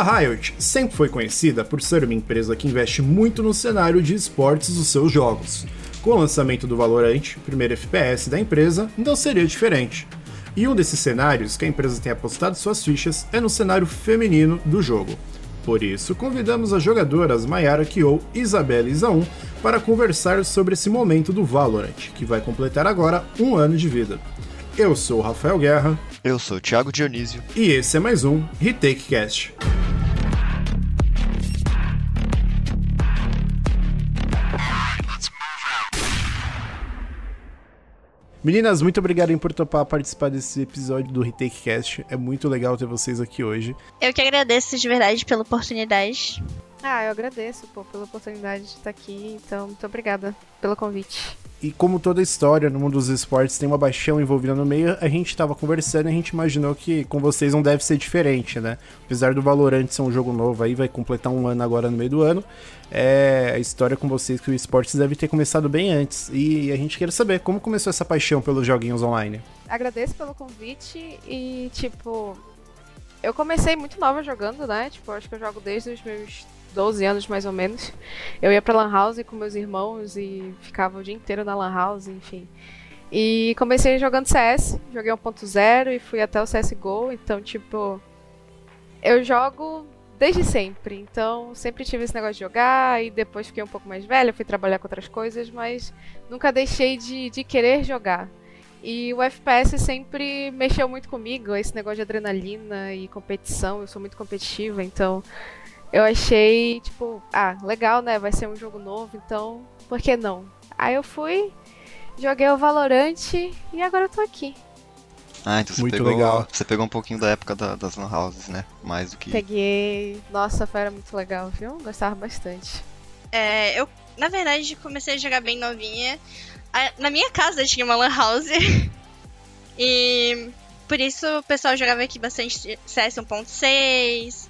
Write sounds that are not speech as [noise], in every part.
A Riot sempre foi conhecida por ser uma empresa que investe muito no cenário de esportes dos seus jogos. Com o lançamento do Valorant, primeiro FPS da empresa, não seria diferente. E um desses cenários que a empresa tem apostado suas fichas é no cenário feminino do jogo. Por isso, convidamos as jogadoras Mayara Kyo e Isabela Isaum para conversar sobre esse momento do Valorant, que vai completar agora um ano de vida. Eu sou o Rafael Guerra. Eu sou o Thiago Dionísio. E esse é mais um Retake Cast. Meninas, muito obrigado por topar participar desse episódio do Retake Cast. É muito legal ter vocês aqui hoje. Eu que agradeço de verdade pela oportunidade. Ah, eu agradeço pô, pela oportunidade de estar aqui, então muito obrigada pelo convite. E como toda história no mundo dos esportes tem uma paixão envolvida no meio, a gente tava conversando e a gente imaginou que com vocês não deve ser diferente, né? Apesar do Valorant ser um jogo novo aí, vai completar um ano agora no meio do ano, é a história com vocês que o esportes deve ter começado bem antes. E a gente quer saber como começou essa paixão pelos joguinhos online. Agradeço pelo convite e, tipo, eu comecei muito nova jogando, né? Tipo, acho que eu jogo desde os meus 12 anos mais ou menos. Eu ia pra Lan House com meus irmãos e ficava o dia inteiro na Lan House, enfim. E comecei jogando CS, joguei 1.0 e fui até o CSGO, então, tipo. Eu jogo desde sempre, então sempre tive esse negócio de jogar e depois fiquei um pouco mais velha, fui trabalhar com outras coisas, mas nunca deixei de, de querer jogar. E o FPS sempre mexeu muito comigo, esse negócio de adrenalina e competição, eu sou muito competitiva, então eu achei, tipo, ah, legal, né? Vai ser um jogo novo, então por que não? Aí eu fui, joguei o Valorant e agora eu tô aqui. Ah, então você Muito pegou, legal. Você pegou um pouquinho da época da- das lan houses, né? Mais do que. Peguei. Nossa, foi era muito legal, viu? Gostava bastante. É, eu, na verdade, comecei a jogar bem novinha. Na minha casa tinha uma Lan House. [laughs] e por isso o pessoal jogava aqui bastante CS 1.6,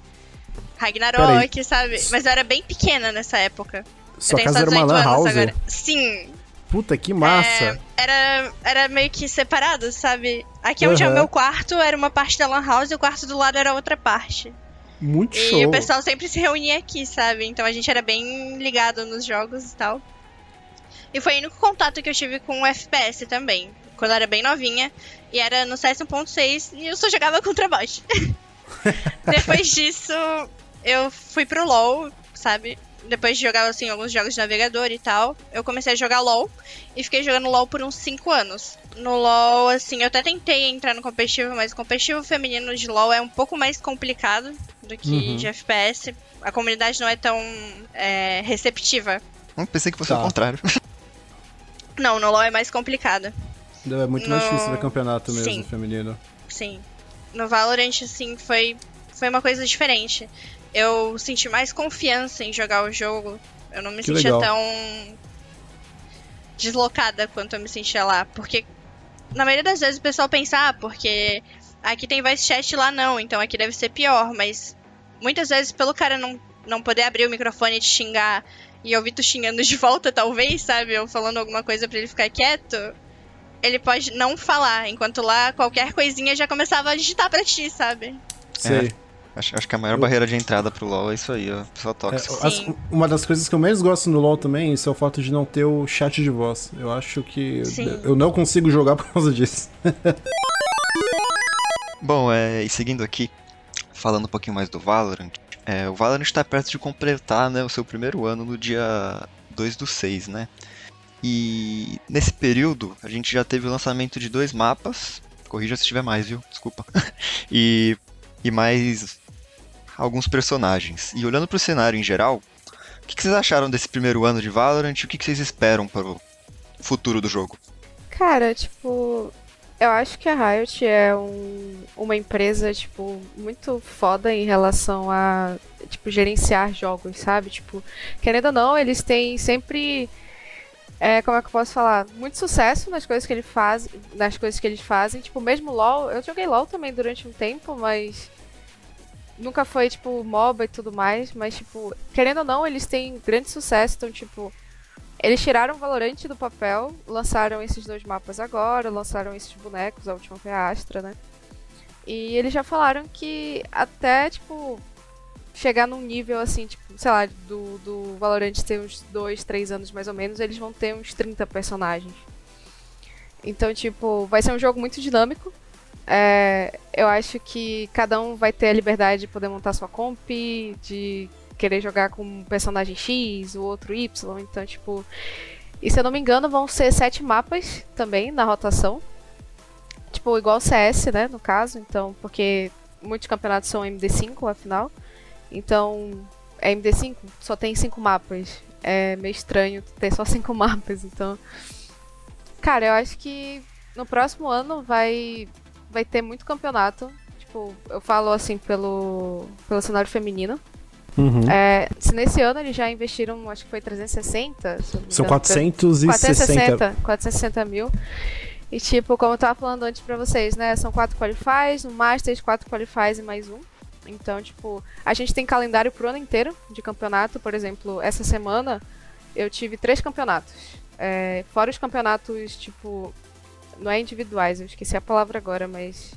Ragnarok, sabe? Mas eu era bem pequena nessa época. Sua eu tenho casa só era uma 18 lan anos house? agora. Sim, Puta que massa! É, era, era meio que separado, sabe? Aqui onde é o meu quarto era uma parte da Lan House e o quarto do lado era outra parte. Muito E show. o pessoal sempre se reunia aqui, sabe? Então a gente era bem ligado nos jogos e tal. E foi o único contato que eu tive com o FPS também. Quando eu era bem novinha. E era no CS 1.6 e eu só jogava [laughs] contra bot. [laughs] Depois disso, eu fui pro LoL, sabe? Depois de jogar assim, alguns jogos de navegador e tal, eu comecei a jogar LoL e fiquei jogando LoL por uns 5 anos. No LoL, assim, eu até tentei entrar no competitivo, mas o competitivo feminino de LoL é um pouco mais complicado do que Uhum. de FPS. A comunidade não é tão é, receptiva. Hum, pensei que fosse Tá. o contrário. Não, no LoL é mais complicado. É muito mais No- difícil ver campeonato mesmo Sim. feminino. Sim. No Valorant, assim, foi, foi uma coisa diferente. Eu senti mais confiança em jogar o jogo. Eu não me Que sentia legal. tão deslocada quanto eu me sentia lá. Porque, na maioria das vezes, o pessoal pensa, ah, porque aqui tem voice chat lá não, então aqui deve ser pior. Mas muitas vezes, pelo cara não, não poder abrir o microfone e te xingar e ouvir tu xingando de volta, talvez, sabe? Ou falando alguma coisa pra ele ficar quieto. Ele pode não falar, enquanto lá qualquer coisinha já começava a digitar pra ti, sabe? Sei. Acho, acho que a maior Eu- barreira de entrada pro LoL é isso aí, ó. Pessoal É, tóxico. as- Sim. uma das coisas que eu menos gosto no LoL também isso é o fato de não ter o chat de voz. Eu acho que Sim. eu não consigo jogar por causa disso. [laughs] Bom, é, e seguindo aqui, falando um pouquinho mais do Valorant, é, o Valorant está perto de completar né, o seu primeiro ano no dia 2 do 6, né? E nesse período a gente já teve o lançamento de dois mapas, corrija se tiver mais, viu? Desculpa. [laughs] e, e mais alguns personagens. E olhando para o cenário em geral, o que, que vocês acharam desse primeiro ano de Valorant e o que, que vocês esperam para o futuro do jogo? Cara, tipo, eu acho que a Riot é um- uma empresa, tipo, muito foda em relação a, tipo, gerenciar jogos, sabe? Tipo, querendo ou não, eles têm sempre, é, como é que eu posso falar? Muito sucesso nas coisas que eles fazem, nas coisas que eles fazem. Tipo, mesmo LoL, eu joguei LoL também durante um tempo, mas nunca foi, tipo, MOBA e tudo mais, mas, tipo, querendo ou não, eles têm grande sucesso, então, tipo, eles tiraram o Valorant do papel, lançaram esses dois mapas agora, lançaram esses bonecos, a última foi a Astra, né? E eles já falaram que até, tipo, chegar num nível assim, tipo, sei lá, do, do Valorant ter uns 2, 3 anos mais ou menos, eles vão ter uns 30 personagens. Então, tipo, vai ser um jogo muito dinâmico. É, eu acho que cada um vai ter a liberdade de poder montar sua comp, de querer jogar com um personagem X, o outro Y. Então, tipo. E se eu não me engano, vão ser sete mapas também na rotação. Tipo, igual o CS, né, no caso. Então, porque muitos campeonatos são MD5, afinal. Então, é MD5, só tem cinco mapas. É meio estranho ter só cinco [laughs] mapas, então. Cara, eu acho que no próximo ano vai, vai ter muito campeonato. Tipo, eu falo assim pelo, pelo cenário feminino. Uhum. É, se nesse ano eles já investiram, acho que foi 360. São 460. 460, 460 mil. E tipo, como eu tava falando antes pra vocês, né? São quatro qualifies, um Masters, quatro qualifies e mais um. Então, tipo, a gente tem calendário pro ano inteiro de campeonato. Por exemplo, essa semana eu tive três campeonatos. É, fora os campeonatos, tipo. Não é individuais, eu esqueci a palavra agora, mas.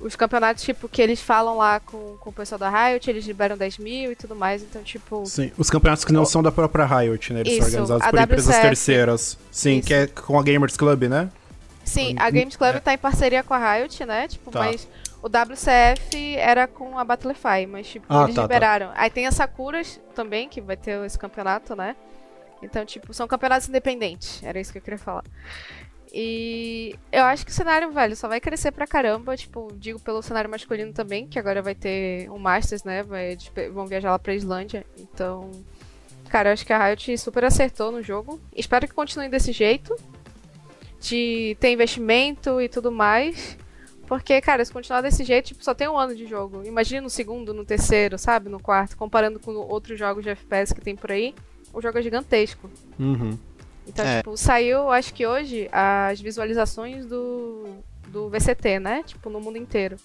Os campeonatos, tipo, que eles falam lá com, com o pessoal da Riot, eles liberam 10 mil e tudo mais, então, tipo. Sim, os campeonatos que não são da própria Riot, né? Eles Isso, são organizados por empresas WCF. terceiras. Sim, Isso. que é com a Gamers Club, né? Sim, a Games Club É. tá em parceria com a Riot, né? Tipo, Tá. mas o WCF era com a Battlefy, mas tipo, Ah, eles tá, tá. liberaram. Aí tem a Sakuras também, que vai ter esse campeonato, né? Então, tipo, são campeonatos independentes. Era isso que eu queria falar. E eu acho que o cenário, velho, só vai crescer pra caramba. Tipo, digo pelo cenário masculino também, que agora vai ter um Masters, né? Vai, vão viajar lá pra Islândia. Então, cara, eu acho que a Riot super acertou no jogo. Espero que continue desse jeito. De ter investimento e tudo mais. Porque, cara, se continuar desse jeito, tipo, só tem um ano de jogo. Imagina no segundo, no terceiro, sabe? No quarto. Comparando com outros jogos de FPS que tem por aí. O jogo é gigantesco. Uhum. Então, É. tipo, saiu, acho que hoje, as visualizações do, do VCT, né? Tipo, no mundo inteiro.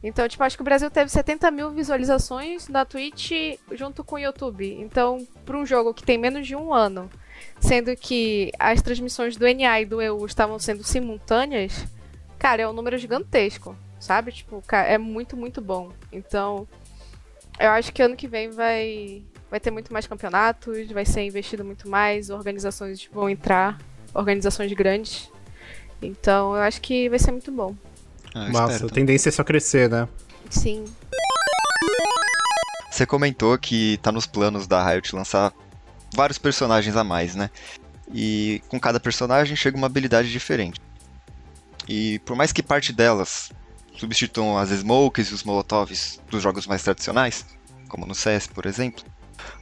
Então, tipo, acho que o Brasil teve 70 mil visualizações na Twitch junto com o YouTube. Então, para um jogo que tem menos de um ano, sendo que as transmissões do NA e do EU estavam sendo simultâneas, cara, é um número gigantesco, sabe? Tipo, é muito, muito bom. Então, eu acho que ano que vem vai, vai ter muito mais campeonatos, vai ser investido muito mais, organizações vão entrar, organizações grandes. Então, eu acho que vai ser muito bom. Ah, Massa, espero a tendência é só crescer, né? Sim. Você comentou que tá nos planos da Riot lançar vários personagens a mais, né? E com cada personagem chega uma habilidade diferente. E por mais que parte delas substituam as smokes e os molotovs dos jogos mais tradicionais, como no CS, por exemplo,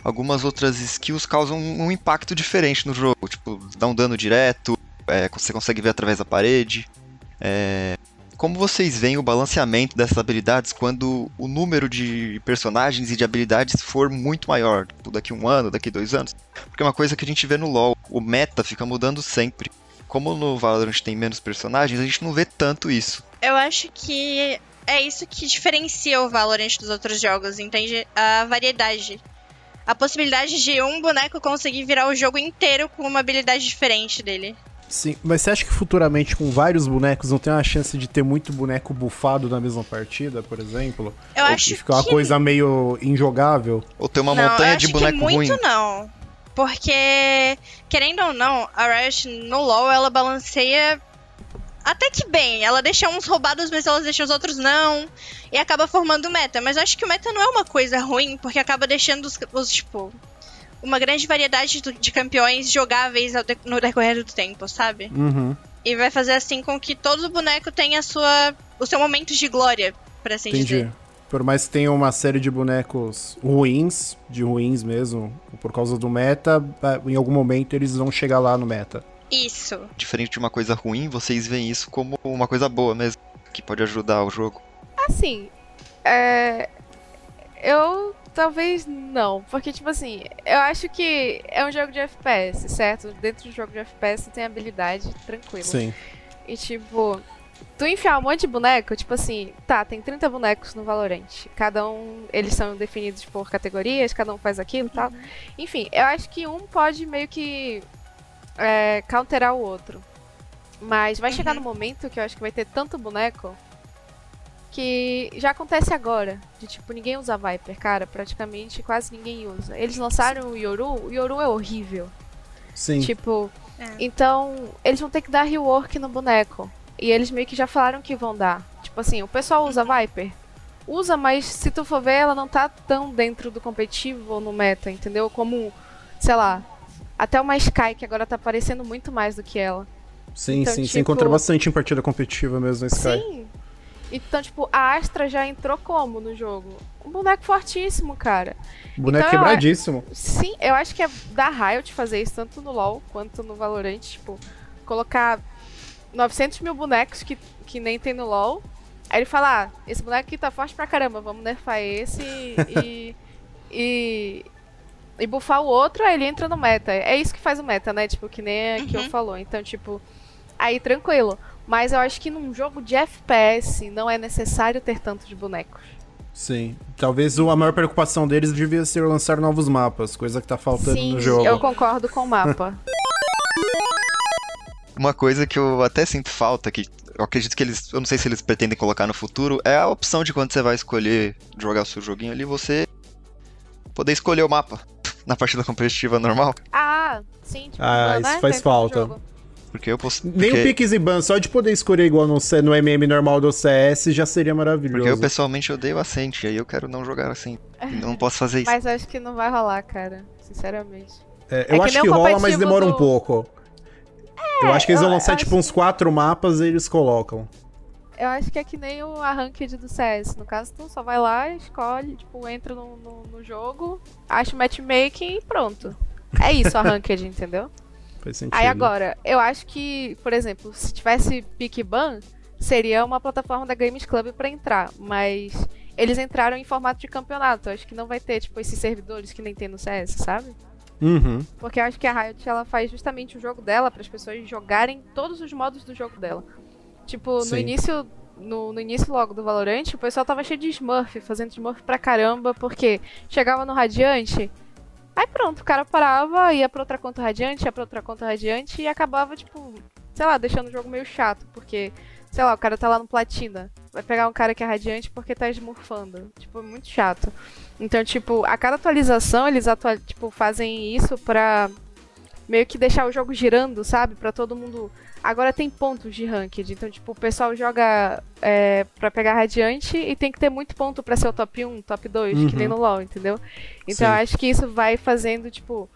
algumas outras skills causam um impacto diferente no jogo, tipo, dá um dano direto, é, você consegue ver através da parede. É, como vocês veem o balanceamento dessas habilidades quando o número de personagens e de habilidades for muito maior? Tipo, daqui um ano, daqui dois anos? Porque é uma coisa que a gente vê no LoL, o meta fica mudando sempre. Como no Valorant tem menos personagens, a gente não vê tanto isso. Eu acho que é isso que diferencia o Valorant dos outros jogos, entende? A variedade. A possibilidade de um boneco conseguir virar o jogo inteiro com uma habilidade diferente dele. Sim, mas você acha que futuramente com vários bonecos não tem uma chance de ter muito boneco bufado na mesma partida, por exemplo? Eu Ou acho que fica uma que coisa meio injogável? Ou tem uma não, montanha eu de boneco que muito ruim. não. Porque, querendo ou não, a Riot no LoL, ela balanceia até que bem. Ela deixa uns roubados, mas ela deixa os outros não. E acaba formando meta. Mas eu acho que o meta não é uma coisa ruim, porque acaba deixando os, os, tipo, uma grande variedade de campeões jogáveis no decorrer do tempo, sabe? Uhum. E vai fazer assim com que todo boneco tenha sua, o seu momento de glória, por assim Entendi. dizer. Por mais que tenha uma série de bonecos ruins, de ruins mesmo, por causa do meta, eh, em algum momento eles vão chegar lá no meta. Isso. Diferente de uma coisa ruim, vocês veem isso como uma coisa boa mesmo, que pode ajudar o jogo. Assim, é. Eu talvez não. Porque, tipo assim, eu acho que é um jogo de FPS, certo? Dentro do jogo de FPS tem habilidade tranquilo. Sim. E, tipo, tu enfiar um monte de boneco, tipo assim, tá, tem 30 bonecos no Valorant. Cada um, eles são definidos por categorias, cada um faz aquilo e tal. Enfim, eu acho que um pode meio que é, counterar o outro. Mas vai chegar Uhum. no momento que eu acho que vai ter tanto boneco que já acontece agora. De tipo, ninguém usa Viper, cara. Praticamente quase ninguém usa. Eles lançaram o Yoru, o Yoru é horrível. Sim. Tipo, É. então eles vão ter que dar rework no boneco. E eles meio que já falaram que vão dar. Tipo assim, o pessoal usa Viper? Usa, mas se tu for ver, ela não tá tão dentro do competitivo ou no meta, entendeu? Como, sei lá, até uma Sky que agora tá aparecendo muito mais do que ela. sim, então, sim. Você tipo- encontra bastante em partida competitiva mesmo na Sky. Sim. Então, tipo, a Astra já entrou como no jogo? Um boneco fortíssimo, cara. Boneco Então, quebradíssimo. Sim, eu acho que é da Riot fazer isso tanto no LoL quanto no Valorant, tipo, colocar 900 mil bonecos que, que nem tem no LoL. Aí ele fala, ah, esse boneco aqui tá forte pra caramba, vamos nerfar esse e, [laughs] e, e buffar o outro, aí ele entra no meta. É isso que faz o meta, né? Tipo, que nem a que eu Uhum. falou. Então, tipo, aí tranquilo. Mas eu acho que num jogo de FPS não é necessário ter tanto de bonecos. Sim. Talvez a maior preocupação deles devia ser lançar novos mapas, coisa que tá faltando Sim, no jogo. eu concordo com o mapa. [laughs] Uma coisa que eu até sinto falta, que eu acredito que eles. Eu não sei se eles pretendem colocar no futuro, é a opção de quando você vai escolher jogar o seu joguinho ali, você poder escolher o mapa [laughs] na partida competitiva normal. Ah, sim. Tipo, Ah, isso faz falta. Porque eu posso. Nem porque, o Pix e Ban, só de poder escolher igual no, C- no MM normal do CS já seria maravilhoso. porque eu pessoalmente odeio Ascent, e aí eu quero não jogar assim. Não [laughs] posso fazer isso. Mas acho que não vai rolar, cara. Sinceramente. É, É eu que acho nem que rola, mas demora um do- pouco. Eu acho que eles vão eu- lançar tipo acho uns quatro mapas e eles colocam. Eu acho que é que nem o Arranked do CS. No caso, tu só vai lá, escolhe, tipo, entra no, no, no jogo, acha o matchmaking e pronto. É isso, [laughs] Arranked, entendeu? Faz sentido. Aí agora, eu acho que, por exemplo, se tivesse Pick Ban, seria uma plataforma da Games Club pra entrar, mas eles entraram em formato de campeonato. Eu acho que não vai ter, tipo, esses servidores que nem tem no CS, sabe? Uhum. Porque eu acho que a Riot ela faz justamente o jogo dela para as pessoas jogarem todos os modos do jogo dela. Tipo, no Sim. início, no, no início logo do Valorant, o pessoal tava cheio de Smurf, fazendo Smurf pra caramba, porque chegava no Radiante, aí pronto, o cara parava, ia pra outra conta Radiante, ia pra outra conta Radiante e acabava, tipo, sei lá, deixando o jogo meio chato, porque, sei lá, o cara tá lá no Platina, vai pegar um cara que é Radiante porque tá smurfando. Tipo, é muito chato. Então, tipo, a cada atualização eles atua tipo, fazem isso pra meio que deixar o jogo girando, sabe? Pra todo mundo. Agora tem pontos de ranked, então, tipo, o pessoal joga é, pra pegar radiante e tem que ter muito ponto pra ser o top 1, top 2, que Uhum. nem no LoL, entendeu? Então, Sim. eu acho que isso vai fazendo, tipo,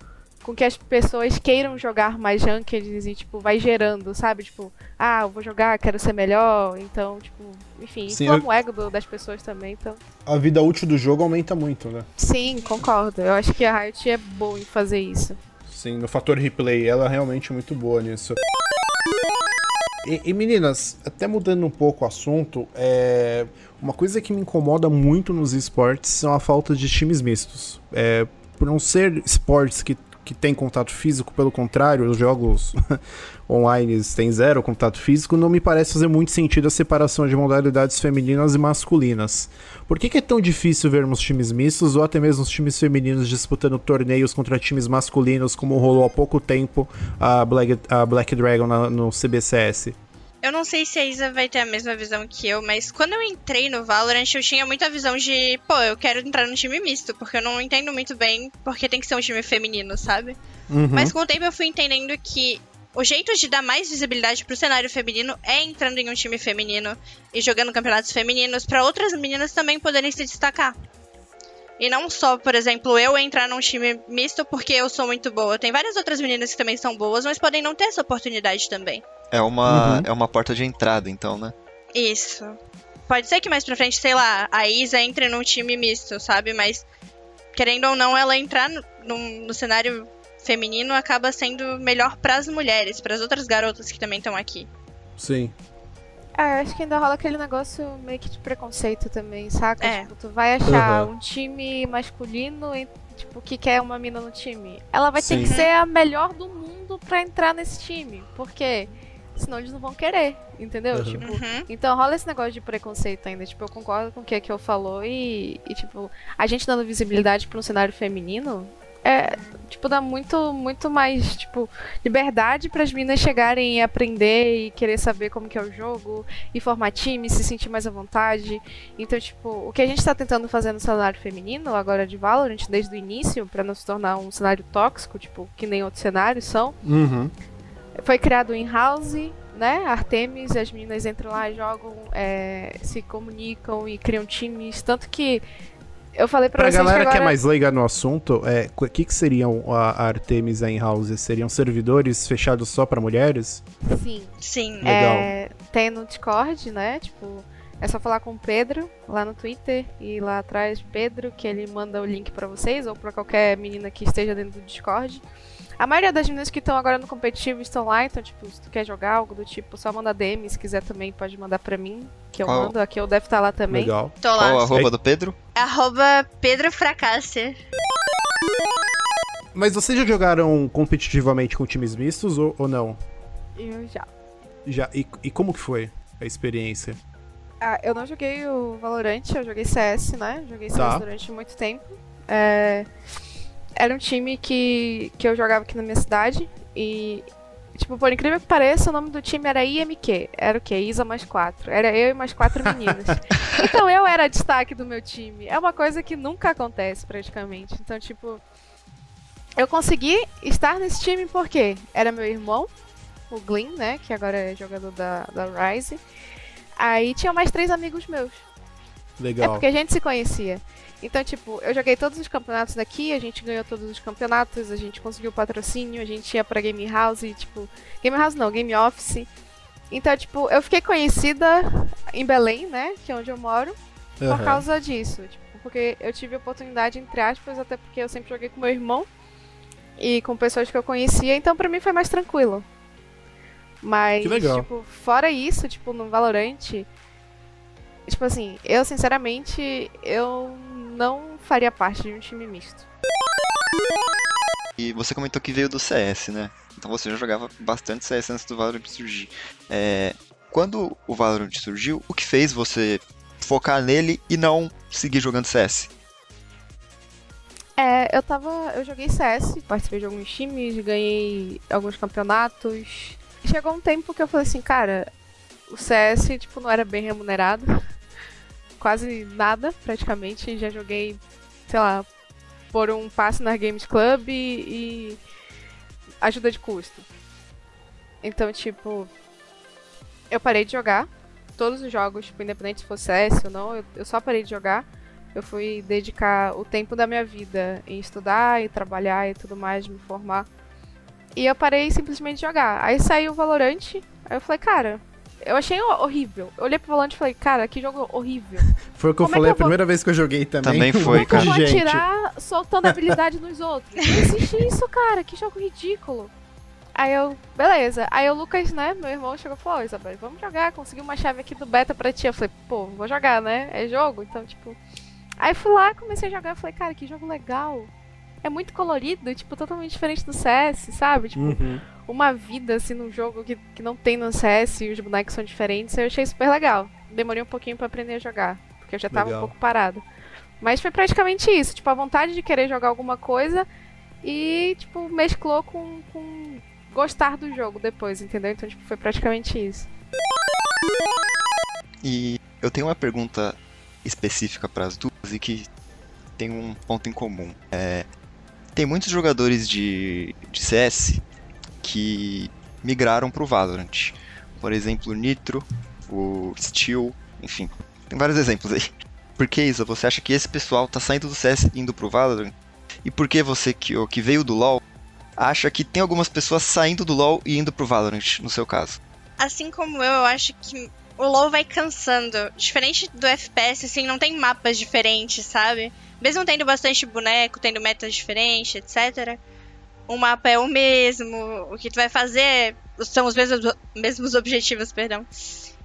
com que as pessoas queiram jogar mais rankeds e, tipo, vai gerando, sabe? Tipo, ah, eu vou jogar, quero ser melhor, então, tipo, enfim, Sim, inflama eu- o ego das pessoas também, então. A vida útil do jogo aumenta muito, né? Sim, concordo. Eu acho que a Riot é boa em fazer isso. Sim, no fator replay, ela é realmente muito boa nisso. E, e, meninas, até mudando um pouco o assunto, é... uma coisa que me incomoda muito nos esportes são a falta de times mistos. É, por não ser esportes que, que tem contato físico, pelo contrário, os jogos [laughs] online têm zero contato físico, não me parece fazer muito sentido a separação de modalidades femininas e masculinas. Por que, que é tão difícil vermos times mistos ou até mesmo os times femininos disputando torneios contra times masculinos, como rolou há pouco tempo a Black, a Black Dragon na- no CBCS? Eu não sei se a Isa vai ter a mesma visão que eu, mas quando eu entrei no Valorant, eu tinha muita visão de, pô, eu quero entrar no time misto, porque eu não entendo muito bem porque tem que ser um time feminino, sabe? Uhum. Mas com o tempo eu fui entendendo que o jeito de dar mais visibilidade pro cenário feminino é entrando em um time feminino e jogando campeonatos femininos pra outras meninas também poderem se destacar. E não só, por exemplo, eu entrar num time misto porque eu sou muito boa. Tem várias outras meninas que também são boas, mas podem não ter essa oportunidade também. É uma, Uhum. é uma porta de entrada, então, né? Isso. Pode ser que mais pra frente, sei lá, a Isa entre num time misto, sabe? Mas, querendo ou não, ela entrar no, no, no cenário feminino acaba sendo melhor pras mulheres, pras outras garotas que também estão aqui. Sim. Ah, eu acho que ainda rola aquele negócio meio que de preconceito também, saca? É. Tipo, tu vai achar Uhum. um time masculino e, tipo, que quer uma mina no time. Ela vai ter Sim. que ser a melhor do mundo pra entrar nesse time. Por quê? Senão eles não vão querer, entendeu? Uhum. Tipo, Uhum. então rola esse negócio de preconceito ainda. Tipo, eu concordo com o que a Kiel falou e, e, tipo, a gente dando visibilidade pra um cenário feminino é, tipo, dá muito, muito mais, tipo, liberdade para as meninas chegarem e aprender e querer saber como que é o jogo, e formar time, se sentir mais à vontade. Então, tipo, o que a gente tá tentando fazer no cenário feminino, agora de Valorant, desde o início, para não se tornar um cenário tóxico, tipo, que nem outros cenários são, Uhum. Foi criado em house, né? Artemis, as meninas entram lá, jogam, é, se comunicam e criam times. Tanto que eu falei pra, Pra vocês galera que que é agora... mais leiga no assunto, é, o que, que seriam a a Artemis em House? Seriam servidores fechados só pra mulheres? Sim. Sim. Legal. É, tem no Discord, né? Tipo, é só falar com o Pedro lá no Twitter e lá atrás Pedro, que ele manda o link pra vocês ou pra qualquer menina que esteja dentro do Discord. A maioria das meninas que estão agora no competitivo estão lá, então, tipo, se tu quer jogar algo do tipo, só manda DM, se quiser também pode mandar pra mim, que eu Qual? mando. Aqui eu deve estar lá também. Legal. Tô Qual lá. arroba do Pedro? Arroba Pedro Fracasser. Mas vocês já jogaram competitivamente com times mistos ou, ou não? Eu já. Já. E, e como que foi a experiência? Ah, eu não joguei o Valorant, eu joguei CS, né? Joguei CS Tá. durante muito tempo. É, Era um time que, que eu jogava aqui na minha cidade e, tipo, por incrível que pareça, o nome do time era IMQ. Era o quê? Isa mais quatro. Era eu e mais quatro meninas. [laughs] então eu era destaque do meu time. É uma coisa que nunca acontece, praticamente. Então, tipo, eu consegui estar nesse time porque era meu irmão, o Glyn, né? Que agora é jogador da, da Rise. Aí tinha mais três amigos meus. É Legal. porque a gente se conhecia. Então, tipo, eu joguei todos os campeonatos daqui, a gente ganhou todos os campeonatos, a gente conseguiu patrocínio, a gente ia pra Game House, e, tipo. Game House não, Game Office. Então, tipo, eu fiquei conhecida em Belém, né? Que é onde eu moro, por causa disso. Tipo, porque eu tive oportunidade, entre aspas, até porque eu sempre joguei com meu irmão e com pessoas que eu conhecia, então pra mim foi mais tranquilo. Mas, tipo, fora isso, tipo, no Valorant, tipo assim, eu sinceramente, eu não faria parte de um time misto. E você comentou que veio do CS, né? Então você já jogava bastante CS antes do Valorant surgir. É, quando o Valorant surgiu, o que fez você focar nele e não seguir jogando CS? É, eu tava. Eu joguei CS, participei de alguns times, ganhei alguns campeonatos. Chegou um tempo que eu falei assim, cara, o CS, tipo, não era bem remunerado. [laughs] Quase nada, praticamente. Já joguei, sei lá, por um passe na Games Club e, e ajuda de custo. Então, tipo, eu parei de jogar. Todos os jogos, tipo, independente se fosse CS ou não, eu, eu só parei de jogar. Eu fui dedicar o tempo da minha vida em estudar e trabalhar e tudo mais, me formar. E eu parei simplesmente de jogar. Aí saiu o Valorant, aí eu falei, cara, eu achei horrível. Eu olhei pro Valorant e falei, cara, que jogo horrível. [laughs] Foi o que eu Como é falei que eu a primeira vez que eu joguei também. Também [laughs] foi, Um cara. Como gente. atirar soltando habilidade nos outros. Não existe isso, cara. Que jogo ridículo. Aí eu, beleza. Aí o Lucas, né, meu irmão, chegou e falou, Isabel, vamos jogar, consegui uma chave aqui do beta pra ti. Eu falei, pô, vou jogar, né? É jogo, então, tipo. Aí fui lá, comecei a jogar, falei, cara, que jogo legal. É muito colorido, tipo, totalmente diferente do CS, sabe? Tipo, Uhum. Uma vida, assim, num jogo que, que não tem no CS e os bonecos são diferentes, eu achei super legal. Demorei um pouquinho pra aprender a jogar, porque eu já tava Legal. um pouco parado. Mas foi praticamente isso, tipo, a vontade de querer jogar alguma coisa e, tipo, mesclou com, com gostar do jogo depois, entendeu? Então, tipo, foi praticamente isso. E eu tenho uma pergunta específica para as duas e que tem um ponto em comum. É, tem muitos jogadores de, de CS que migraram para o Valorant. Por exemplo, o Nitro, o Steel, enfim, tem vários exemplos aí. Por que, Isa, você acha que esse pessoal tá saindo do CS indo pro Valorant? E por que você, que, que veio do LoL, acha que tem algumas pessoas saindo do LoL e indo pro Valorant, no seu caso? Assim como eu, eu acho que o LoL vai cansando. Diferente do FPS, assim, não tem mapas diferentes, sabe? Mesmo tendo bastante boneco, tendo metas diferentes, etc. O mapa é o mesmo. O que tu vai fazer são os mesmos, mesmos objetivos, perdão.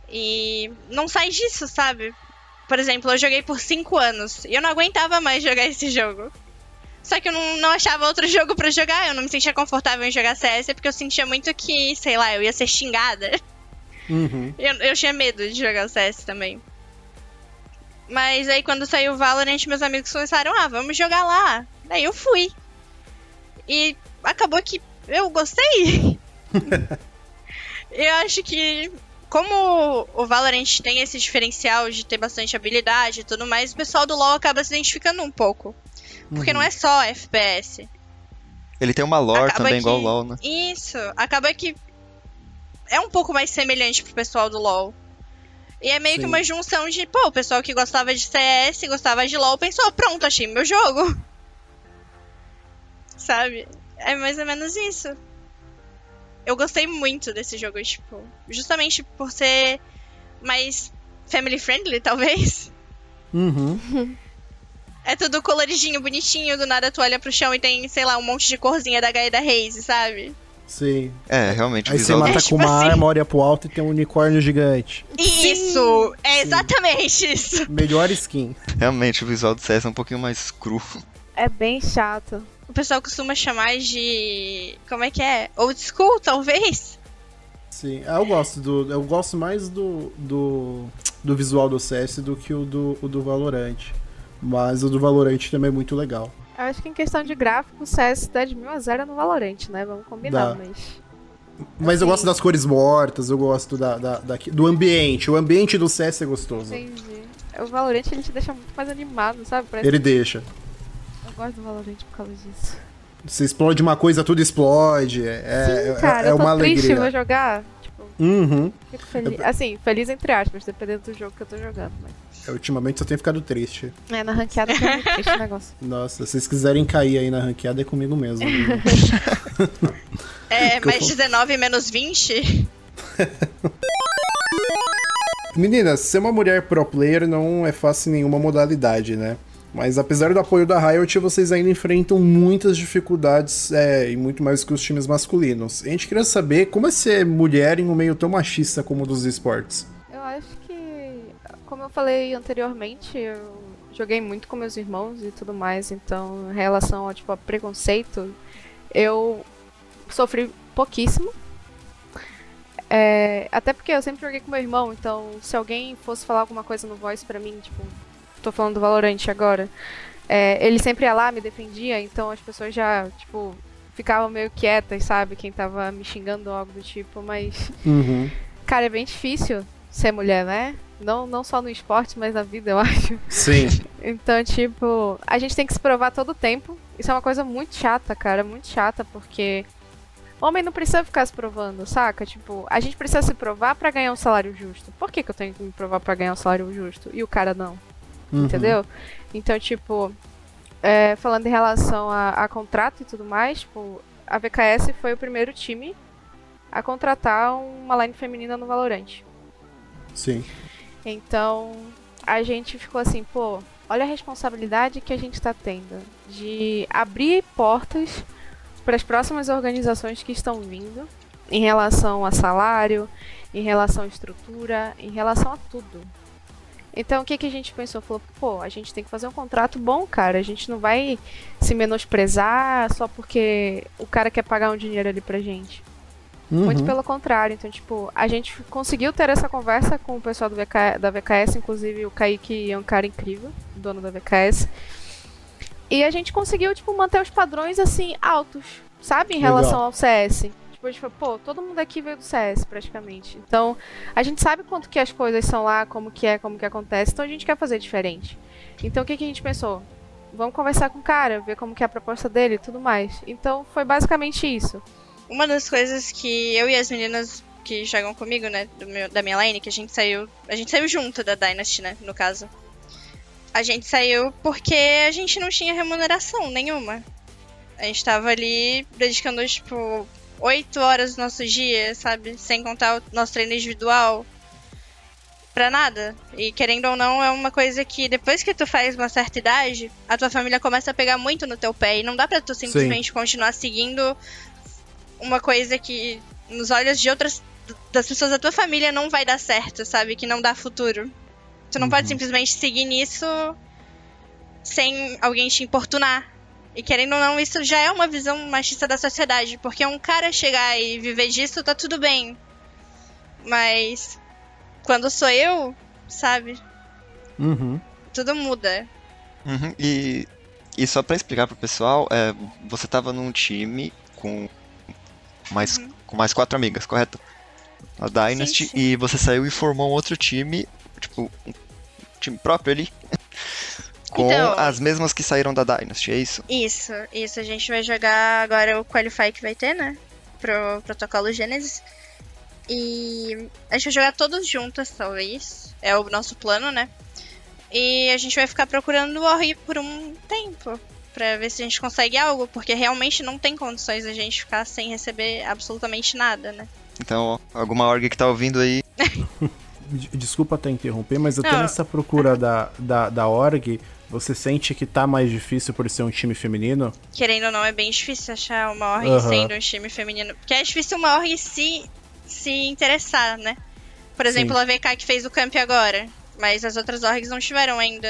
E não sai disso, sabe? Por exemplo, eu joguei por 5 anos e eu não aguentava mais jogar esse jogo. Só que eu não, não achava outro [laughs] jogo pra jogar, eu não me sentia confortável em jogar CS porque eu sentia muito que, sei lá, eu ia ser xingada. Uhum. Eu, eu tinha medo de jogar o CS também. Mas aí quando saiu o Valorant, meus amigos começaram, ah, vamos jogar lá. Daí eu fui. E acabou que eu gostei. [laughs] eu acho que como o Valorant tem esse diferencial de ter bastante habilidade e tudo mais, o pessoal do LoL acaba se identificando um pouco. Porque uhum. não é só FPS. Ele tem uma lore acaba também que... igual o LoL, né? Isso. Acaba que é um pouco mais semelhante pro pessoal do LoL. E é meio Sim. que uma junção de, pô, o pessoal que gostava de CS, gostava de LoL, pensou, pronto, achei meu jogo. [laughs] Sabe? É mais ou menos isso. Eu gostei muito desse jogo, tipo, justamente por ser mais family friendly, talvez. Uhum. É tudo coloridinho, bonitinho, do nada tu olha pro chão e tem, sei lá, um monte de corzinha da Gaia da Reise, sabe? Sim. É, realmente. Aí você mata é, com tipo uma assim... arma, olha pro alto e tem um unicórnio gigante. Isso! Sim. É exatamente Sim. isso. Melhor skin. Realmente, o visual do CS é um pouquinho mais cru. É bem chato. O pessoal costuma chamar de. Como é que é? Old school, talvez? Sim, ah, eu gosto do. Eu gosto mais do, do, do visual do CS do que o do, o do Valorant. Mas o do Valorant também é muito legal. Eu acho que em questão de gráfico, o CS dá de mil a zero no Valorant, né? Vamos combinar, dá. mas. Mas assim... eu gosto das cores mortas, eu gosto da, da, da, do ambiente. O ambiente do CS é gostoso. Entendi. O Valorant ele te deixa muito mais animado, sabe? Parece ele deixa. Eu gosto do Valorant por causa disso. Você explode uma coisa, tudo explode. É, Sim, cara, é, é eu tô uma triste, alegria. vou jogar. Tipo, uhum. Fico feliz. Assim, feliz entre aspas, dependendo do jogo que eu tô jogando. Mas... É, ultimamente só tenho ficado triste. É, na ranqueada é muito triste o negócio. [laughs] Nossa, se vocês quiserem cair aí na ranqueada é comigo mesmo. é, [laughs] mais 19 menos 20? Meninas, ser uma mulher pro player não é fácil em nenhuma modalidade, né? Mas apesar do apoio da Riot, vocês ainda enfrentam muitas dificuldades é, e muito mais que os times masculinos. A gente queria saber como é ser mulher em um meio tão machista como o dos esportes. Eu acho que, como eu falei anteriormente, eu joguei muito com meus irmãos e tudo mais, então em relação ao tipo, a preconceito, eu sofri pouquíssimo. É, até porque eu sempre joguei com meu irmão, então se alguém fosse falar alguma coisa no voice pra mim, tipo, tô falando do Valorant agora, é, ele sempre ia lá, me defendia, então as pessoas já, tipo, ficavam meio quietas, sabe? Quem tava me xingando ou algo do tipo, mas. Uhum. Cara, é bem difícil ser mulher, né? Não, não só no esporte, mas na vida, eu [laughs] acho. Sim. Então, tipo, a gente tem que se provar todo o tempo. Isso é uma coisa muito chata, cara, muito chata, porque homem não precisa ficar se provando, saca? Tipo, a gente precisa se provar para ganhar um salário justo. Por que, que eu tenho que me provar para ganhar um salário justo e o cara não? Uhum. Entendeu? Então, tipo, é, falando em relação a, a, contrato e tudo mais, tipo, a VKS foi o primeiro time a contratar uma line feminina no Valorant. Sim. Então, a gente ficou assim, pô, olha a responsabilidade que a gente está tendo de abrir portas para as próximas organizações que estão vindo em relação a salário, em relação à estrutura, em relação a tudo. Então o que, que a gente pensou? Falou, pô, a gente tem que fazer um contrato bom, cara. A gente não vai se menosprezar só porque o cara quer pagar um dinheiro ali pra gente. Uhum. Muito pelo contrário. Então, tipo, a gente conseguiu ter essa conversa com o pessoal do VK, da VKS, inclusive o Kaique é um cara incrível, dono da VKS. E a gente conseguiu, tipo, manter os padrões, assim, altos, sabe? Em relação Legal. ao CS. Tipo, a gente falou, pô, todo mundo aqui veio do CS, praticamente. Então, a gente sabe quanto que as coisas são lá, como que é, como que acontece, então a gente quer fazer diferente. Então, o que, que a gente pensou? Vamos conversar com o cara, ver como que é a proposta dele e tudo mais. Então, foi basicamente isso. Uma das coisas que eu e as meninas que jogam comigo, né, meu, da minha line, que a gente saiu, a gente saiu junto da Dynasty, né, no caso. A gente saiu porque a gente não tinha remuneração nenhuma. A gente tava ali dedicando, tipo, oito horas do nosso dia, sabe? Sem contar o nosso treino individual. Pra nada. E querendo ou não, é uma coisa que depois que tu faz uma certa idade, a tua família começa a pegar muito no teu pé. E não dá pra tu simplesmente Sim. continuar seguindo uma coisa que, nos olhos de outras. das pessoas da tua família, não vai dar certo, sabe? Que não dá futuro. Tu não uhum. pode simplesmente seguir nisso sem alguém te importunar. E querendo ou não, isso já é uma visão machista da sociedade. Porque um cara chegar e viver disso, tá tudo bem. Mas quando sou eu, sabe? Uhum. Tudo muda. Uhum. E E só pra explicar pro pessoal, é, você tava num time com mais, Uhum. com mais quatro amigas, correto? A Dynasty, Sim, sim. e você saiu e formou um outro time, tipo, um time próprio ali, com Então- as mesmas que saíram da Dynasty, é isso? Isso, isso. A gente vai jogar agora o Qualify que vai ter, né? Pro protocolo Gênesis. E a gente vai jogar todos juntas, talvez. É o nosso plano, né? E a gente vai ficar procurando o Ori por um tempo. Pra ver se a gente consegue algo, porque realmente não tem condições da gente ficar sem receber absolutamente nada, né? Então, ó, alguma org que tá ouvindo aí, [laughs] Desculpa até interromper, mas até Não. nessa procura da, da, da org, você sente que tá mais difícil por ser um time feminino? Querendo ou não, é bem difícil achar uma org Aham. sendo um time feminino. Porque é difícil uma org se, se interessar, né? Por exemplo, Sim. a VK que fez o camp agora. Mas as outras orgs não tiveram ainda.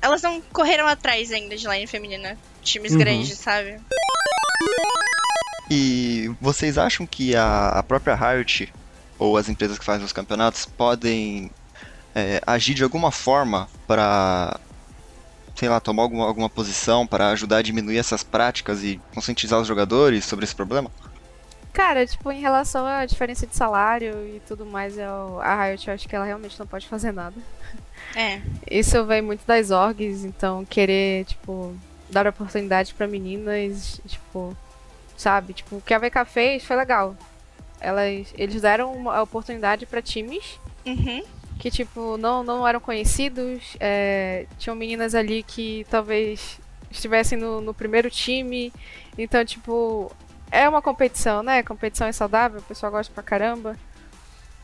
Elas não correram atrás ainda de line feminina. Times Uhum. grandes, sabe? E vocês acham que a, a própria Riot ou as empresas que fazem os campeonatos podem é, agir de alguma forma para, sei lá, tomar alguma, alguma posição para ajudar a diminuir essas práticas e conscientizar os jogadores sobre esse problema? Cara, tipo, em relação à diferença de salário e tudo mais, eu, a Riot, eu acho que ela realmente não pode fazer nada. É. Isso vem muito das orgs, então querer, tipo, dar oportunidade pra meninas, tipo, sabe? Tipo, o que a VK fez foi legal. Elas, eles deram uma oportunidade pra times Uhum. Que, tipo, não, não eram conhecidos. é, tinham meninas ali que talvez estivessem no, no primeiro time. Então, tipo, é uma competição, né? Competição é saudável, o pessoal gosta pra caramba.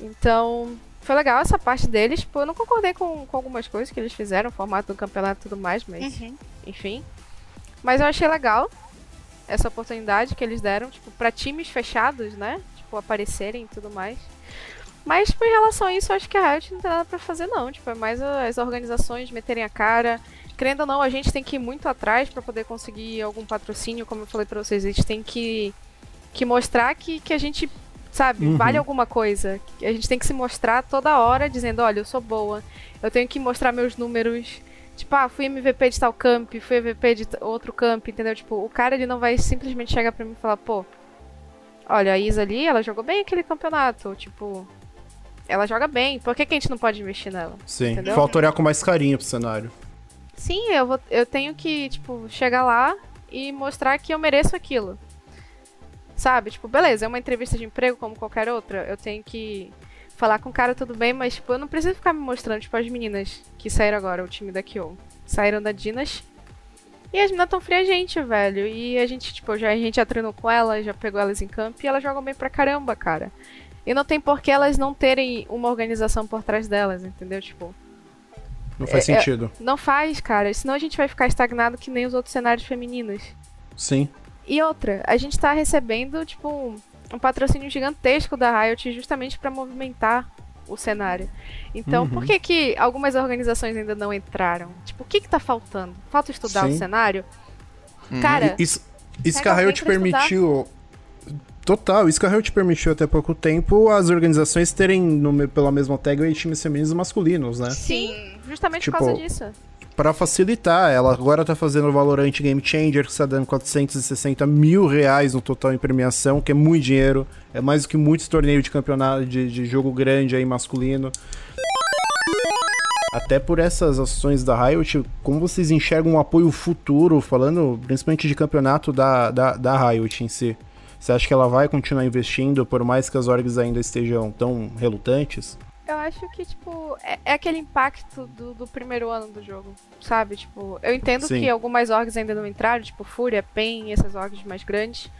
Então, foi legal essa parte deles. Eu não concordei com, com algumas coisas que eles fizeram, o formato do campeonato e tudo mais, mas Uhum. enfim. Mas eu achei legal essa oportunidade que eles deram, tipo, pra times fechados, né? Tipo, aparecerem e tudo mais. Mas, tipo, em relação a isso, eu acho que a Riot não tem nada pra fazer, não. Tipo, é mais as organizações meterem a cara. Querendo ou não, a gente tem que ir muito atrás pra poder conseguir algum patrocínio, como eu falei pra vocês. A gente tem que, que mostrar que, que a gente, sabe, Uhum. vale alguma coisa. A gente tem que se mostrar toda hora dizendo, olha, eu sou boa. Eu tenho que mostrar meus números. Tipo, ah, fui MVP de tal camp, fui MVP de outro camp, entendeu? Tipo, o cara ele não vai simplesmente chegar pra mim e falar, pô, olha, a Isa ali, ela jogou bem aquele campeonato. Tipo, ela joga bem, por que, que a gente não pode investir nela? Sim. Entendeu? Falta olhar com mais carinho pro cenário. Sim, eu, vou, eu tenho que, tipo, chegar lá e mostrar que eu mereço aquilo. Sabe? Tipo, beleza, é uma entrevista de emprego como qualquer outra. Eu tenho que falar com o cara tudo bem, mas, tipo, eu não preciso ficar me mostrando, tipo, as meninas que saíram agora, o time da Kyo. Saíram da Dinas. E as meninas tão fria gente, velho. E a gente, tipo, já, a gente já treinou com elas, já pegou elas em campo e elas jogam bem pra caramba, cara. E não tem por que elas não terem uma organização por trás delas, entendeu? Tipo, Não faz É- é- sentido. não faz, cara. Senão a gente vai ficar estagnado que nem os outros cenários femininos. Sim. E outra, a gente tá recebendo, tipo, um, um patrocínio gigantesco da Riot justamente pra movimentar o cenário. Então, Uhum. por que que algumas organizações ainda não entraram? Tipo, o que que tá faltando? Falta estudar Sim. o cenário? Uhum. Cara, Isso, isso que a Riot pra estudar. Total, isso que a Riot permitiu até pouco tempo as organizações terem no, pela mesma tag times femininos e masculinos, né? Sim. justamente tipo, por causa disso. Pra facilitar, ela agora tá fazendo o Valorant Game Changer, que está dando 460 mil reais no total em premiação, que é muito dinheiro. É mais do que muitos torneios de campeonato de, de jogo grande aí masculino. Até por essas ações da Riot, como vocês enxergam um apoio futuro, falando principalmente de campeonato da, da, da Riot em si? Você acha que ela vai continuar investindo, por mais que as orgs ainda estejam tão relutantes? Eu acho que, tipo, é, é aquele impacto do, do primeiro ano do jogo, sabe? Tipo, eu entendo Sim. que algumas orgs ainda não entraram, tipo Fúria, PEN, essas orgs mais grandes.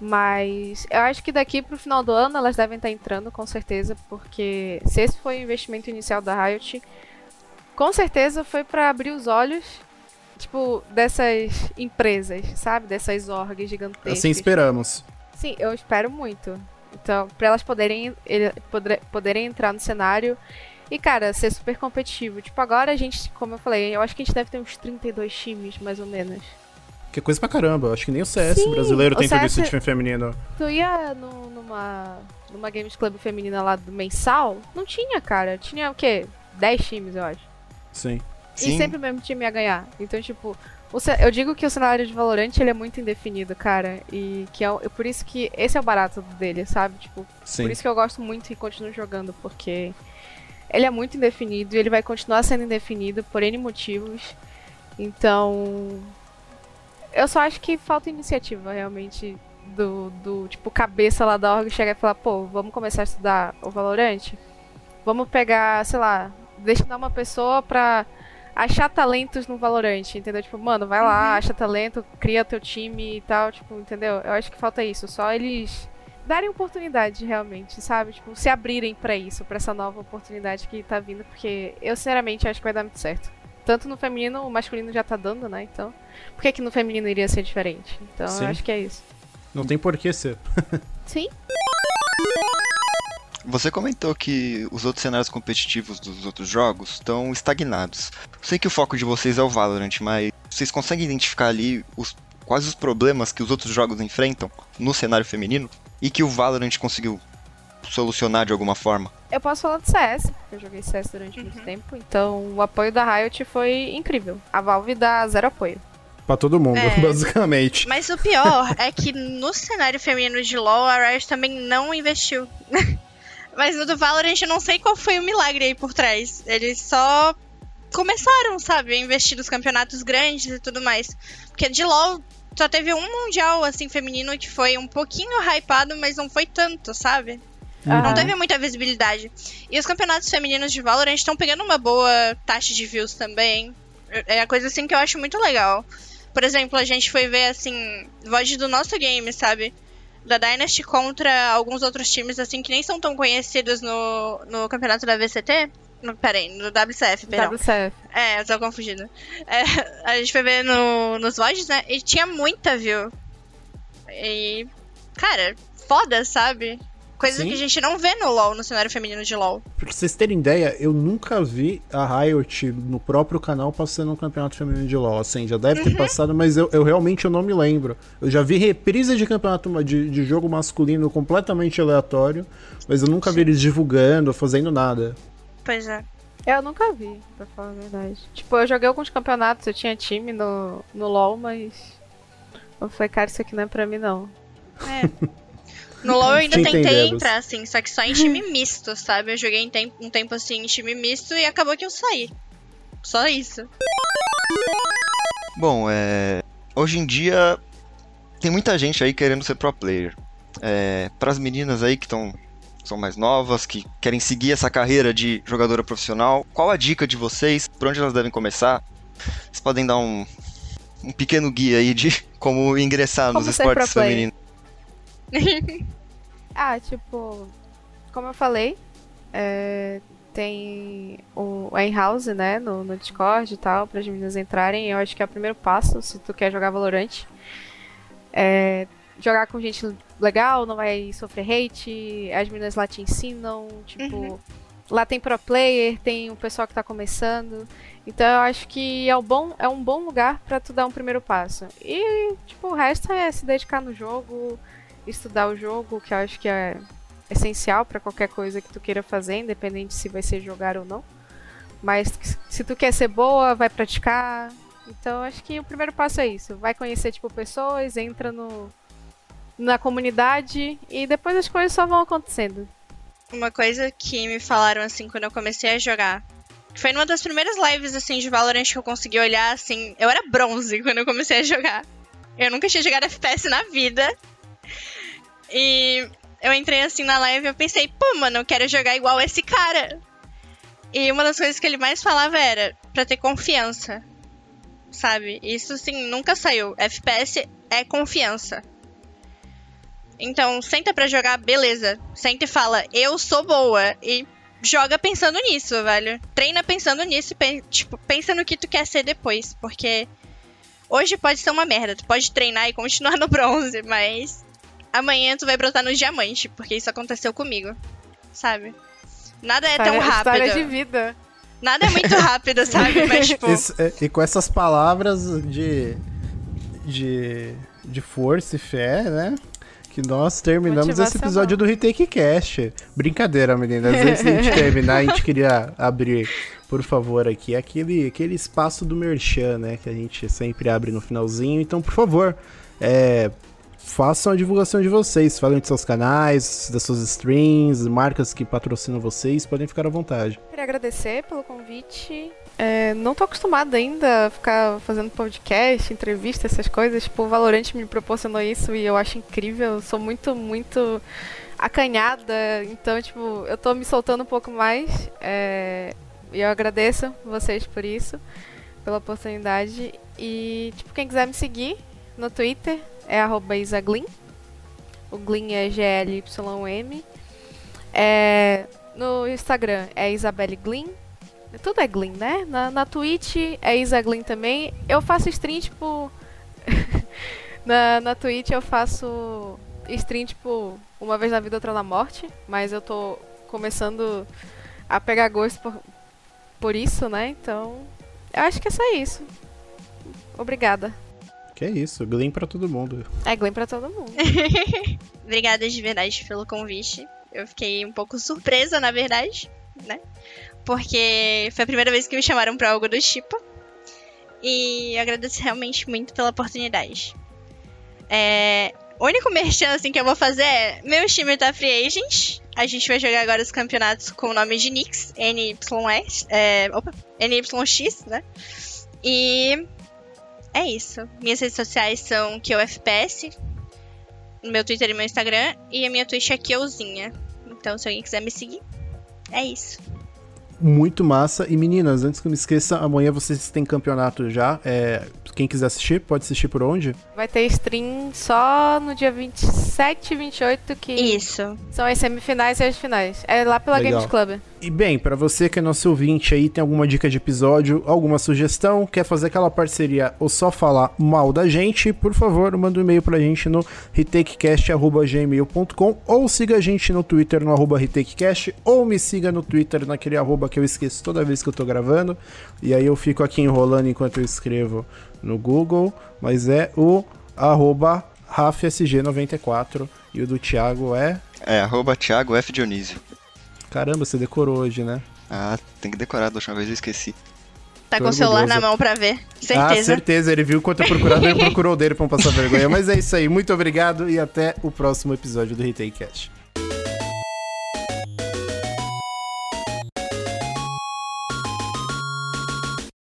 Mas eu acho que daqui pro final do ano elas devem estar entrando, com certeza, porque se esse foi o investimento inicial da Riot, com certeza foi pra abrir os olhos, tipo, dessas empresas, sabe? Dessas orgs gigantescas. Assim esperamos. Sim, eu espero muito. Então, pra elas poderem, ele- podre- poderem entrar no cenário e, cara, ser super competitivo. Tipo, agora a gente, como eu falei, eu acho que a gente deve ter uns 32 times, mais ou menos. Que coisa pra caramba. Acho que nem o CS Sim, brasileiro o tem tudo CS isso de time feminino. Tu ia no- numa, numa Games Club feminina lá do mensal? Não tinha, cara. Tinha o quê? 10 times, eu acho. Sim. E sempre o mesmo time ia ganhar. Então, tipo, eu digo que o cenário de Valorant ele é muito indefinido, cara. E que é, por isso que esse é o barato dele, sabe? Tipo, Sim. por isso que eu gosto muito e continuo jogando, porque ele é muito indefinido e ele vai continuar sendo indefinido por N motivos. Então. Eu só acho que falta iniciativa, realmente, do, do tipo, cabeça lá da org chegar e falar, pô, vamos começar a estudar o Valorant? Vamos pegar, sei lá, destinar uma pessoa pra achar talentos no Valorant, entendeu? Tipo, mano, vai lá, uhum. acha talento, cria teu time e tal, tipo, entendeu? Eu acho que falta isso, só eles darem oportunidade realmente, sabe? Tipo, se abrirem para isso, para essa nova oportunidade que tá vindo, porque eu sinceramente acho que vai dar muito certo. Tanto no feminino, o masculino já tá dando, né? Então, por que que no feminino iria ser diferente? Então, Sim. eu acho que é isso. Não tem por que ser. Sim. [laughs] Você comentou que os outros cenários competitivos dos outros jogos estão estagnados. sei que o foco de vocês é o Valorant, mas vocês conseguem identificar ali os, quais os problemas que os outros jogos enfrentam no cenário feminino? e que o Valorant conseguiu solucionar de alguma forma? Eu posso falar do CS, porque eu joguei CS durante uhum. muito tempo, então o apoio da Riot foi incrível. A Valve dá zero apoio. Pra todo mundo, é. [laughs] basicamente. Mas o pior é que no cenário feminino de LoL, a Riot também não investiu. [laughs] Mas no do Valorant eu não sei qual foi o milagre aí por trás. Eles só começaram, sabe, a investir nos campeonatos grandes e tudo mais. Porque de LoL só teve um mundial, assim, feminino que foi um pouquinho hypado, mas não foi tanto, sabe? Uhum. Não teve muita visibilidade. E os campeonatos femininos de Valorant estão pegando uma boa taxa de views também. É a coisa assim que eu acho muito legal. Por exemplo, a gente foi ver assim, VOD do nosso game, sabe? Da Dynasty contra alguns outros times assim que nem são tão conhecidos no, no campeonato da VCT. No, peraí, no WCF, perdão. WCF. É, eu tô confundindo. É, a gente foi ver no, nos VODs, né? E tinha muita view. E. Cara, foda, sabe? Coisa Sim. que a gente não vê no LoL, no cenário feminino de LoL. Pra vocês terem ideia, eu nunca vi a Riot no próprio canal passando um campeonato feminino de LoL. Assim, já deve ter uhum. passado, mas eu, eu, realmente eu não me lembro. Eu já vi reprise de campeonato de, de jogo masculino completamente aleatório, mas eu nunca Sim. vi eles divulgando, fazendo nada. Pois é. Eu nunca vi, pra falar a verdade. Tipo, eu joguei alguns campeonatos, eu tinha time no, no LoL, mas. Eu falei, cara, isso aqui não é pra mim, não. É. [laughs] No LoL eu ainda Te tentei entendemos. entrar, assim, só que só em time misto, sabe? Eu joguei um tempo assim em time misto e acabou que eu saí. Só isso. Bom, é. Hoje em dia tem muita gente aí querendo ser pro player. É, para as meninas aí que estão são mais novas, que querem seguir essa carreira de jogadora profissional, qual a dica de vocês? Por onde elas devem começar? Vocês podem dar um, um pequeno guia aí de [laughs] como ingressar como nos esportes femininos. [laughs] ah, tipo, como eu falei, é, tem o House, né, no, no Discord e tal, para as meninas entrarem. Eu acho que é o primeiro passo se tu quer jogar Valorant. É, jogar com gente legal, não vai sofrer hate, as meninas lá te ensinam, tipo, uhum. lá tem pro player, tem o pessoal que tá começando. Então eu acho que é um bom, é um bom lugar para tu dar um primeiro passo. E, tipo, o resto é se dedicar no jogo, estudar o jogo, que eu acho que é essencial para qualquer coisa que tu queira fazer, independente se vai ser jogar ou não. Mas se tu quer ser boa, vai praticar. Então acho que o primeiro passo é isso. Vai conhecer tipo pessoas, entra no na comunidade e depois as coisas só vão acontecendo. Uma coisa que me falaram assim quando eu comecei a jogar. Foi numa das primeiras lives assim de Valorant que eu consegui olhar assim. Eu era bronze quando eu comecei a jogar. Eu nunca tinha jogado FPS na vida. E eu entrei assim na live e eu pensei, pô, mano, eu quero jogar igual esse cara. E uma das coisas que ele mais falava era para ter confiança. Sabe? Isso assim nunca saiu. FPS é confiança. Então, senta para jogar, beleza. Senta e fala, eu sou boa. E joga pensando nisso, velho. Treina pensando nisso e tipo, pensa no que tu quer ser depois. Porque hoje pode ser uma merda. Tu pode treinar e continuar [laughs] no bronze, mas amanhã tu vai brotar no diamante, porque isso aconteceu comigo. Sabe? Nada é tão rápido. História de vida. Nada é muito rápido, [laughs] sabe? Mas, tipo... É, e com essas palavras de, de, de força e fé, né? que nós terminamos esse episódio do Retake Cast. Brincadeira, meninas. Antes de a gente [laughs] terminar, a gente queria abrir por favor, aqui. É aquele, aquele espaço do Merchan, né? Que a gente sempre abre no finalzinho. Então, por favor, é, façam a divulgação de vocês. Falem de seus canais, das suas streams, marcas que patrocinam vocês. Podem ficar à vontade. Queria agradecer pelo convite. É, não tô acostumada ainda a ficar fazendo podcast, entrevista, essas coisas. Tipo, o Valorant me proporcionou isso e eu acho incrível. Eu sou muito, muito acanhada. Então, tipo, eu tô me soltando um pouco mais. É, e eu agradeço vocês por isso, pela oportunidade. E, tipo, quem quiser me seguir no Twitter é isaglin. O Glin é G-L-Y-M. É, no Instagram é Isabelle Glin. Tudo é Glin, né? Na, na Twitch é Isaglin também. Eu faço stream, tipo. [laughs] na, na Twitch eu faço stream, tipo, uma vez na vida, outra na morte. Mas eu tô começando a pegar gosto por, por isso, né? Então, eu acho que é só isso. Obrigada. Que é isso, Glen pra todo mundo. É Glen pra todo mundo. [laughs] Obrigada de verdade pelo convite. Eu fiquei um pouco surpresa, na verdade, né? Porque foi a primeira vez que me chamaram pra algo do tipo. E eu agradeço realmente muito pela oportunidade. É, o único merchan assim, que eu vou fazer é: meu time tá free agent. A gente vai jogar agora os campeonatos com o nome de Nix, NYX, é, opa, NYX, né? E é isso. Minhas redes sociais são QFPS, meu Twitter e meu Instagram, e a minha Twitch é Kiozinha. Então, se alguém quiser me seguir, é isso muito massa. E meninas, antes que eu me esqueça, amanhã vocês têm campeonato já. É, quem quiser assistir, pode assistir por onde? Vai ter stream só no dia 27 e 28, que Isso. são as semifinais e as finais. É lá pela Legal. Games Club. E bem, para você que é nosso ouvinte aí, tem alguma dica de episódio, alguma sugestão, quer fazer aquela parceria ou só falar mal da gente, por favor, manda um e-mail pra gente no retakecast.gmail.com ou siga a gente no Twitter no arroba retakecast ou me siga no Twitter naquele arroba que eu esqueço toda vez que eu tô gravando. E aí eu fico aqui enrolando enquanto eu escrevo no Google, mas é o arroba RafSG94 e o do Thiago é... É, arroba Thiago F. Dionísio. Caramba, você decorou hoje, né? Ah, tem que decorar, da última vez eu esqueci. Tá Tô com o celular na mão pra ver. Certeza. Ah, certeza. Ele viu quanto eu procurava, ele procurou dele pra não passar vergonha. Mas é isso aí. Muito obrigado e até o próximo episódio do Retake Cash.